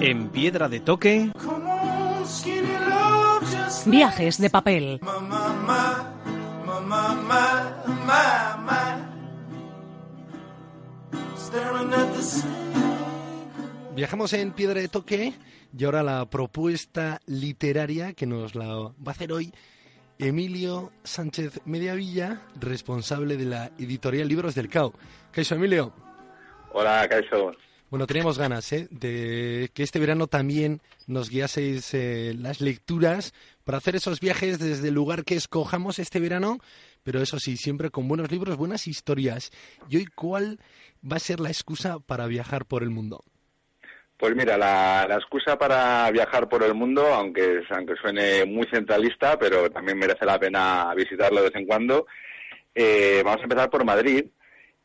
En piedra de toque. Viajes de papel. Viajamos en piedra de toque y ahora la propuesta literaria que nos la va a hacer hoy Emilio Sánchez Mediavilla, responsable de la editorial Libros del Cao. Caixo Emilio. Hola, Caixo. Bueno, teníamos ganas ¿eh? de que este verano también nos guiaseis eh, las lecturas para hacer esos viajes desde el lugar que escojamos este verano, pero eso sí, siempre con buenos libros, buenas historias. ¿Y hoy cuál va a ser la excusa para viajar por el mundo? Pues mira, la, excusa para viajar por el mundo, aunque, aunque suene muy centralista, pero también merece la pena visitarlo de vez en cuando, eh, vamos a empezar por Madrid,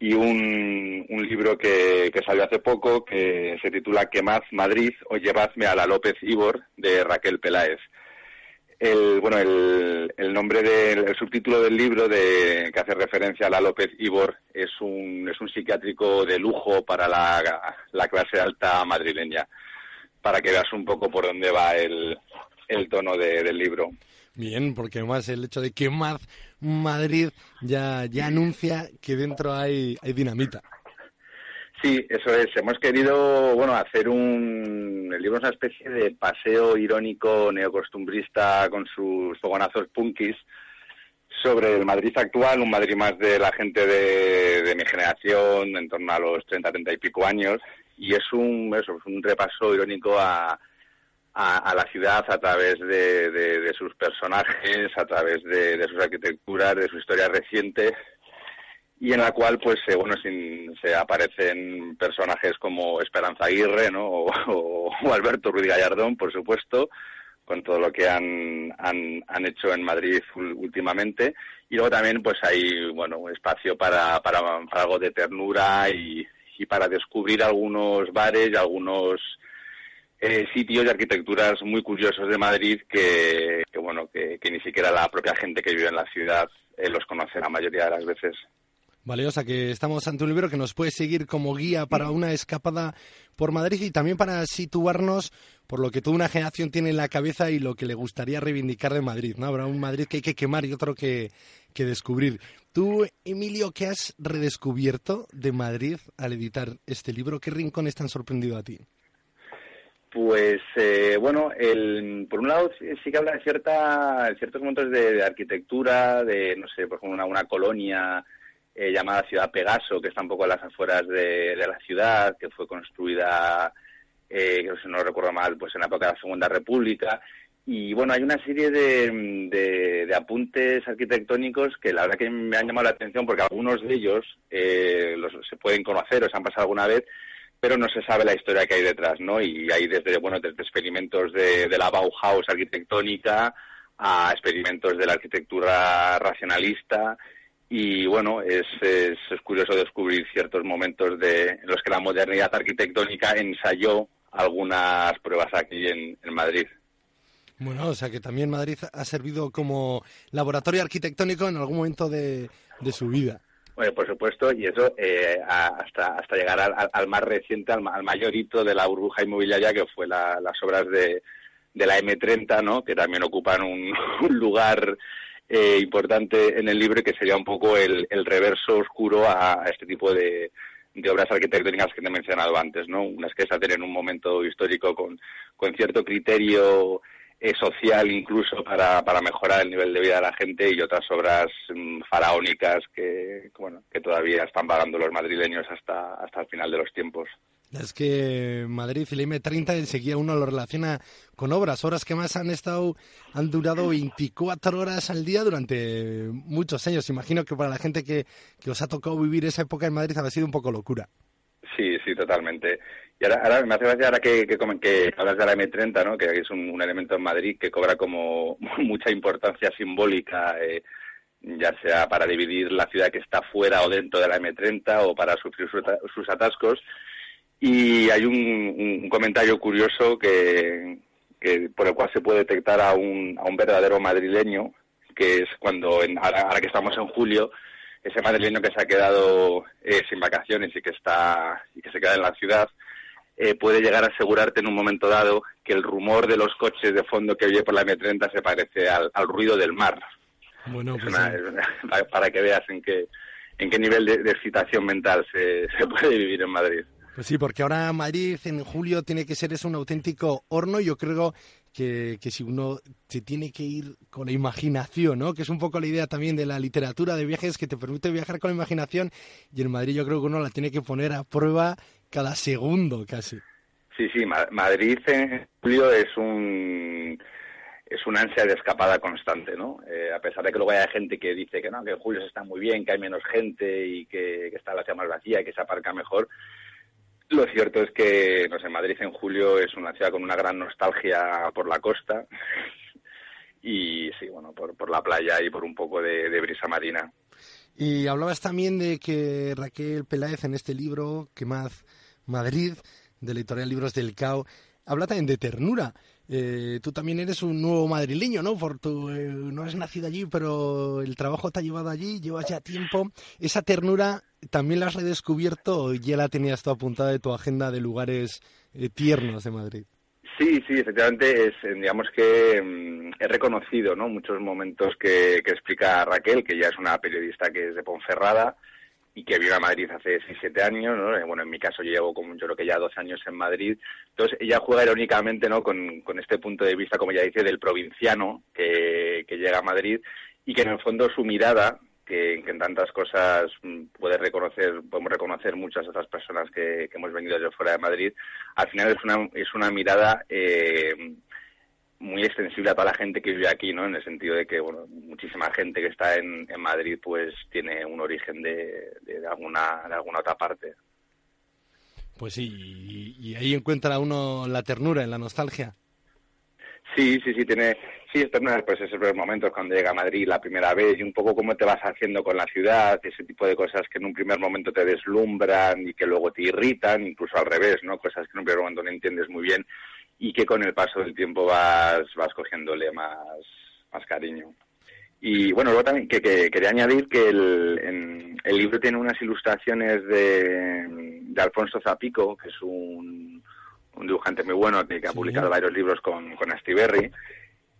y un, un libro que, que, salió hace poco que se titula Quemad Madrid o llevadme a la López Ibor de Raquel Peláez. El, bueno, el, el nombre del el subtítulo del libro de, que hace referencia a la López Ibor es un, es un psiquiátrico de lujo para la, la clase alta madrileña, para que veas un poco por dónde va el, el tono del libro. Bien, porque además el hecho de que Madrid ya, ya anuncia que dentro hay, hay dinamita. Sí, eso es. Hemos querido, bueno, hacer un... El libro es una especie de paseo irónico neocostumbrista con sus fogonazos punkis sobre el Madrid actual, un Madrid más de la gente de, de mi generación, en torno a los 30, 30 y pico años. Y es un, eso, es un repaso irónico a, a, la ciudad a través de, sus personajes, a través de, sus arquitecturas, de su historia reciente y en la cual pues eh, bueno se aparecen personajes como Esperanza Aguirre ¿no? o, Alberto Ruiz Gallardón por supuesto con todo lo que han, han, hecho en Madrid últimamente y luego también pues hay bueno espacio para, para, para algo de ternura y, y para descubrir algunos bares y algunos eh, sitios y arquitecturas muy curiosos de Madrid que, bueno, que, ni siquiera la propia gente que vive en la ciudad eh, los conoce la mayoría de las veces. Vale, o sea que estamos ante un libro que nos puede seguir como guía para una escapada por Madrid y también para situarnos por lo que toda una generación tiene en la cabeza y lo que le gustaría reivindicar de Madrid, ¿no? Habrá un Madrid que hay que quemar y otro que, que descubrir. Tú, Emilio, ¿qué has redescubierto de Madrid al editar este libro? ¿Qué rincones te han sorprendido a ti? Pues eh, bueno, el, por un lado sí que habla de cierta, ciertos momentos de, arquitectura, de no sé, por ejemplo una, colonia eh, llamada Ciudad Pegaso, que está un poco a las afueras de, la ciudad, que fue construida, eh, si no recuerdo mal, pues en la época de la Segunda República. Y bueno, hay una serie de, de, apuntes arquitectónicos que la verdad que me han llamado la atención porque algunos de ellos eh, los, se pueden conocer o se han pasado alguna vez, pero no se sabe la historia que hay detrás, ¿no? Y hay desde, bueno, desde experimentos de, la Bauhaus arquitectónica a experimentos de la arquitectura racionalista y bueno, es, es, curioso descubrir ciertos momentos de, en los que la modernidad arquitectónica ensayó algunas pruebas aquí en, Madrid. Bueno, o sea que también Madrid ha servido como laboratorio arquitectónico en algún momento de su vida por supuesto, y eso eh, hasta, hasta llegar al, más reciente, al, mayor hito de la burbuja inmobiliaria, que fue las obras de, de la M30, ¿no? que también ocupan un, lugar eh, importante en el libro, que sería un poco el, reverso oscuro a, este tipo de, de obras arquitectónicas que te he mencionado antes, ¿no? Unas que se hacen en un momento histórico con, con cierto criterio social incluso para, para mejorar el nivel de vida de la gente y otras obras mm, faraónicas que, bueno, que todavía están pagando los madrileños hasta, hasta el final de los tiempos. Es que Madrid y la M30 enseguida uno lo relaciona con obras, horas que más han estado, han durado 24 horas al día durante muchos años. Imagino que para la gente que, que os ha tocado vivir esa época en Madrid ha sido un poco locura. Sí, totalmente. Y ahora, me hace gracia ahora que, que, que, hablas de la M30, ¿no? que es un, elemento en Madrid que cobra como mucha importancia simbólica, eh, ya sea para dividir la ciudad que está fuera o dentro de la M30 o para sufrir sus atascos. Y hay un, comentario curioso que, por el cual se puede detectar a un, a un verdadero madrileño, que es cuando, en, ahora, que estamos en julio, ese madrileño que se ha quedado eh, sin vacaciones y que está y que se queda en la ciudad, eh, puede llegar a asegurarte en un momento dado que el rumor de los coches de fondo que oye por la M30 se parece al, ruido del mar. Bueno, pues para que veas en qué, en qué nivel de, excitación mental se, se puede vivir en Madrid. Pues sí, porque ahora Madrid en julio tiene que ser es un auténtico horno. Yo creo que, que, si uno se tiene que ir con la imaginación, ¿no? Que es un poco la idea también de la literatura de viajes que te permite viajar con la imaginación. Y en Madrid yo creo que uno la tiene que poner a prueba cada segundo casi. Sí, sí, Madrid en julio es un es una ansia de escapada constante, ¿no? Eh, a pesar de que luego haya gente que dice que no, que en julio se está muy bien, que hay menos gente y que, que está la ciudad más vacía y que se aparca mejor, lo cierto es que, no sé, Madrid en julio es una ciudad con una gran nostalgia por la costa y sí, bueno, por, por la playa y por un poco de, brisa marina. Y hablabas también de que Raquel Peláez en este libro, que más Madrid, de la editorial Libros del Cao, habla también de ternura. Eh, tú también eres un nuevo madrileño, ¿no? Por tu, eh, no has nacido allí, pero el trabajo te ha llevado allí, llevas ya tiempo. Esa ternura también la has redescubierto o ya la tenías tú apuntada de tu agenda de lugares eh, tiernos de Madrid. Sí, sí, efectivamente, es, digamos que mm, he reconocido ¿no? muchos momentos que, que explica Raquel, que ya es una periodista que es de Ponferrada, y que vive a Madrid hace 6, 7 años, ¿no? Eh, bueno, en mi caso llevo como yo creo que ya dos años en Madrid. Entonces ella juega irónicamente, ¿no? Con, con este punto de vista, como ella dice, del provinciano que, que llega a Madrid y que en el fondo su mirada, que, en tantas cosas mm, puede reconocer, podemos reconocer muchas otras personas que, que hemos venido desde fuera de Madrid, al final es una, es una mirada eh, muy extensible a toda la gente que vive aquí, ¿no? En el sentido de que, bueno, muchísima gente que está en, Madrid, pues tiene un origen de, de, alguna, de alguna otra parte. Pues sí, y, ahí encuentra uno la ternura, en la nostalgia. Sí, sí, sí, tiene, sí, es ternura, pues esos momentos cuando llega a Madrid la primera vez y un poco cómo te vas haciendo con la ciudad, ese tipo de cosas que en un primer momento te deslumbran y que luego te irritan, incluso al revés, ¿no? Cosas que en un primer momento no entiendes muy bien y que con el paso del tiempo vas, vas cogiéndole más, más cariño. Y bueno, luego también que, quería añadir que el, el libro tiene unas ilustraciones de, de Alfonso Zapico, que es un, un dibujante muy bueno que, ha publicado varios libros con, con Astiberri.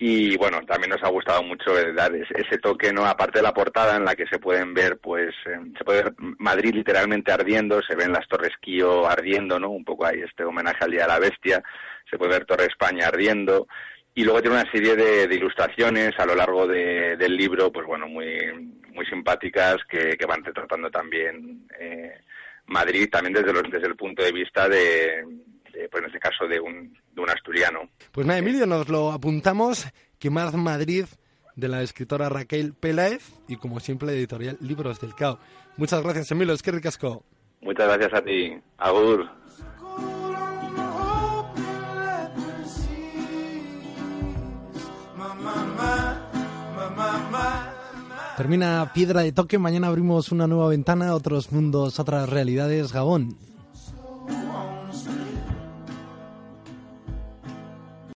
Y bueno, también nos ha gustado mucho dar ese, toque, ¿no? Aparte de la portada en la que se pueden ver, pues, eh, se puede ver Madrid literalmente ardiendo, se ven las Torres Quío ardiendo, ¿no? Un poco ahí este homenaje al Día de la Bestia se puede ver Torre España ardiendo. Y luego tiene una serie de, ilustraciones a lo largo del libro, pues bueno, muy, muy simpáticas que, van retratando también eh, Madrid, también desde, desde el punto de vista de, pues en este caso, de un, de un asturiano. Pues nada, Emilio, nos lo apuntamos, que más Madrid de la escritora Raquel Peláez y como siempre editorial Libros del Cao. Muchas gracias, Emilio, es que ricasco. Muchas gracias a ti. Agur. Termina Piedra de Toque, mañana abrimos una nueva ventana, otros mundos, otras realidades. Gabón.